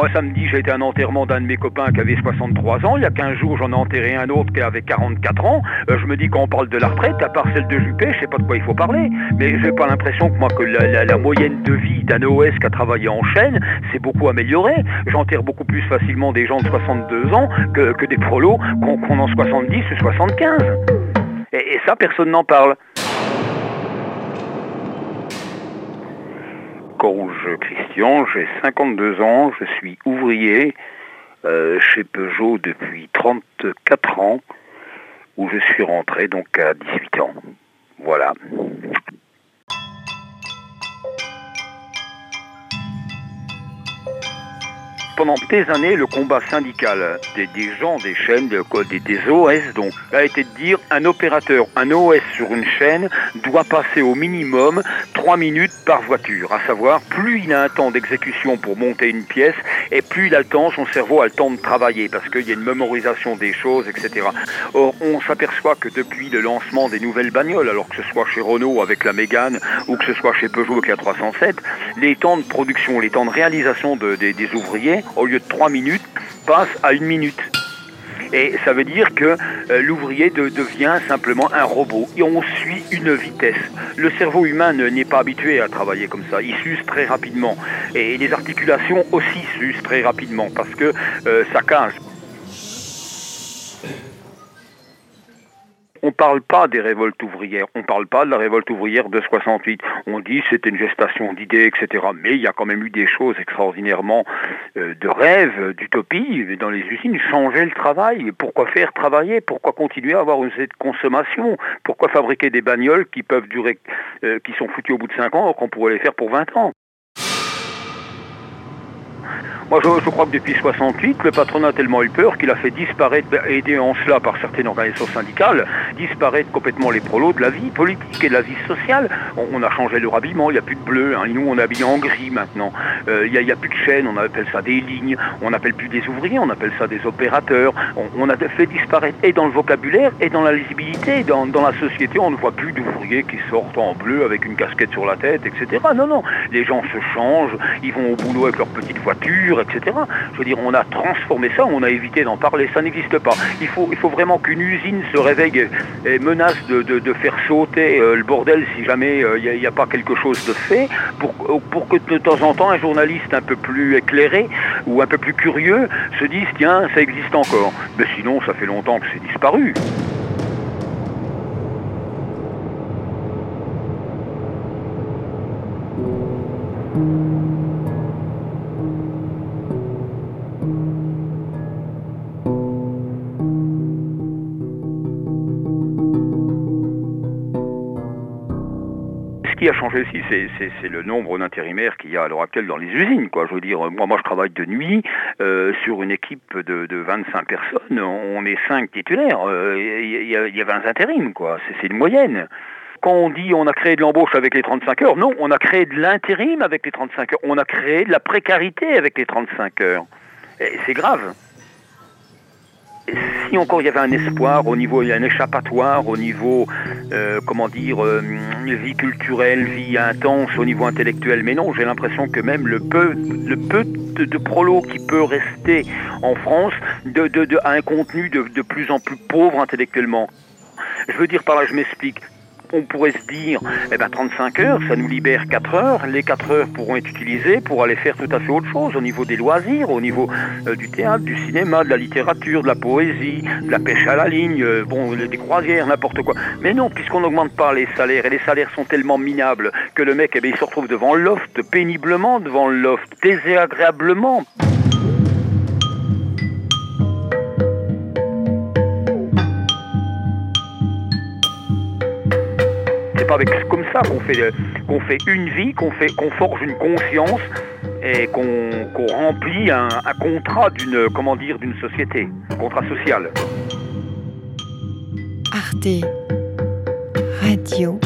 Moi, samedi, j'ai été à un enterrement d'un de mes copains qui avait 63 ans. Il y a 15 jours, j'en ai enterré un autre qui avait 44 ans. Euh, je me dis, quand on parle de la retraite, à part celle de Juppé, je sais pas de quoi il faut parler. Mais j'ai pas l'impression que moi, que la, moyenne de vie d'un OS qui a travaillé en chaîne, c'est beaucoup amélioré. J'enterre beaucoup plus facilement des gens de 62 ans que, des prolos qu'on en 70 ou 75. et ça, personne n'en parle. Corouge Christian, j'ai 52 ans, je suis ouvrier euh, chez Peugeot depuis 34 ans, où je suis rentré donc à 18 ans. Voilà. Pendant des années, le combat syndical des, gens des chaînes, des, des OS, donc, a été de dire un opérateur, un OS sur une chaîne doit passer au minimum 3 minutes par voiture. À savoir, plus il a un temps d'exécution pour monter une pièce, et plus il a le temps, son cerveau a le temps de travailler, parce qu'il y a une mémorisation des choses, etc. Or, on s'aperçoit que depuis le lancement des nouvelles bagnoles, alors que ce soit chez Renault avec la Mégane, ou que ce soit chez Peugeot avec la 307, les temps de production, les temps de réalisation des ouvriers au lieu de 3 minutes, passe à une minute. Et ça veut dire que euh, l'ouvrier devient simplement un robot et on suit une vitesse. Le cerveau humain n'est pas habitué à travailler comme ça. Il s'use très rapidement. Et les articulations aussi s'usent très rapidement parce que euh, ça casse. On ne parle pas des révoltes ouvrières, on ne parle pas de la révolte ouvrière de 68. On dit c'était une gestation d'idées, etc. Mais il y a quand même eu des choses extraordinairement euh, de rêve, d'utopie dans les usines. Changer le travail. Pourquoi faire travailler? Pourquoi continuer à avoir une cette consommation? Pourquoi fabriquer des bagnoles qui peuvent durer, euh, qui sont foutues au bout de 5 ans, qu'on pourrait les faire pour 20 ans? Moi, je, crois que depuis 68, le patronat a tellement eu peur qu'il a fait disparaître, ben, aidé en cela par certaines organisations syndicales, disparaître complètement les prolos de la vie politique et de la vie sociale. On, a changé le rhabillement, il n'y a plus de bleu. Hein. Nous, on est habillé en gris maintenant. Euh, il n'y a, plus de chaînes, on appelle ça des lignes. On n'appelle plus des ouvriers, on appelle ça des opérateurs. On, a fait disparaître, et dans le vocabulaire, et dans la lisibilité. Dans, dans la société, on ne voit plus d'ouvriers qui sortent en bleu avec une casquette sur la tête, etc. Non, non. Les gens se changent, ils vont au boulot avec leur petite voiture, etc. Je veux dire, on a transformé ça, on a évité d'en parler, ça n'existe pas. Il faut, il faut vraiment qu'une usine se réveille et menace de, faire sauter euh, le bordel si jamais euh, il n'y a, pas quelque chose de fait, pour que de temps en temps un journaliste un peu plus éclairé ou un peu plus curieux se dise, tiens, ça existe encore. Mais sinon, ça fait longtemps que c'est disparu. Qui a changé aussi, c'est le nombre d'intérimaires qu'il y a à l'heure actuelle dans les usines. Quoi. Je veux dire, moi, moi je travaille de nuit euh, sur une équipe de, 25 personnes. On est 5 titulaires. Euh, il y, a 20 intérims. C'est une moyenne quand on dit on a créé de l'embauche avec les 35 heures, non, on a créé de l'intérim avec les 35 heures, on a créé de la précarité avec les 35 heures. C'est grave si encore il y avait un espoir au niveau, il y a un échappatoire au niveau, euh, comment dire, euh, vie culturelle, vie intense, au niveau intellectuel, mais non, j'ai l'impression que même le peu, le peu de, prolo qui peut rester en France de, a un contenu de plus en plus pauvre intellectuellement. Je veux dire par là, je m'explique on pourrait se dire, eh ben 35 heures, ça nous libère 4 heures. Les 4 heures pourront être utilisées pour aller faire tout à fait autre chose au niveau des loisirs, au niveau euh, du théâtre, du cinéma, de la littérature, de la poésie, de la pêche à la ligne, euh, bon, des croisières, n'importe quoi. Mais non, puisqu'on n'augmente pas les salaires, et les salaires sont tellement minables que le mec, eh ben, il se retrouve devant le loft, péniblement devant le loft, désagréablement. Avec comme ça qu'on fait, qu'on fait une vie, qu'on forge une conscience et qu'on remplit un, contrat d'une, comment dire, d'une société, un contrat social. Arte Radio.com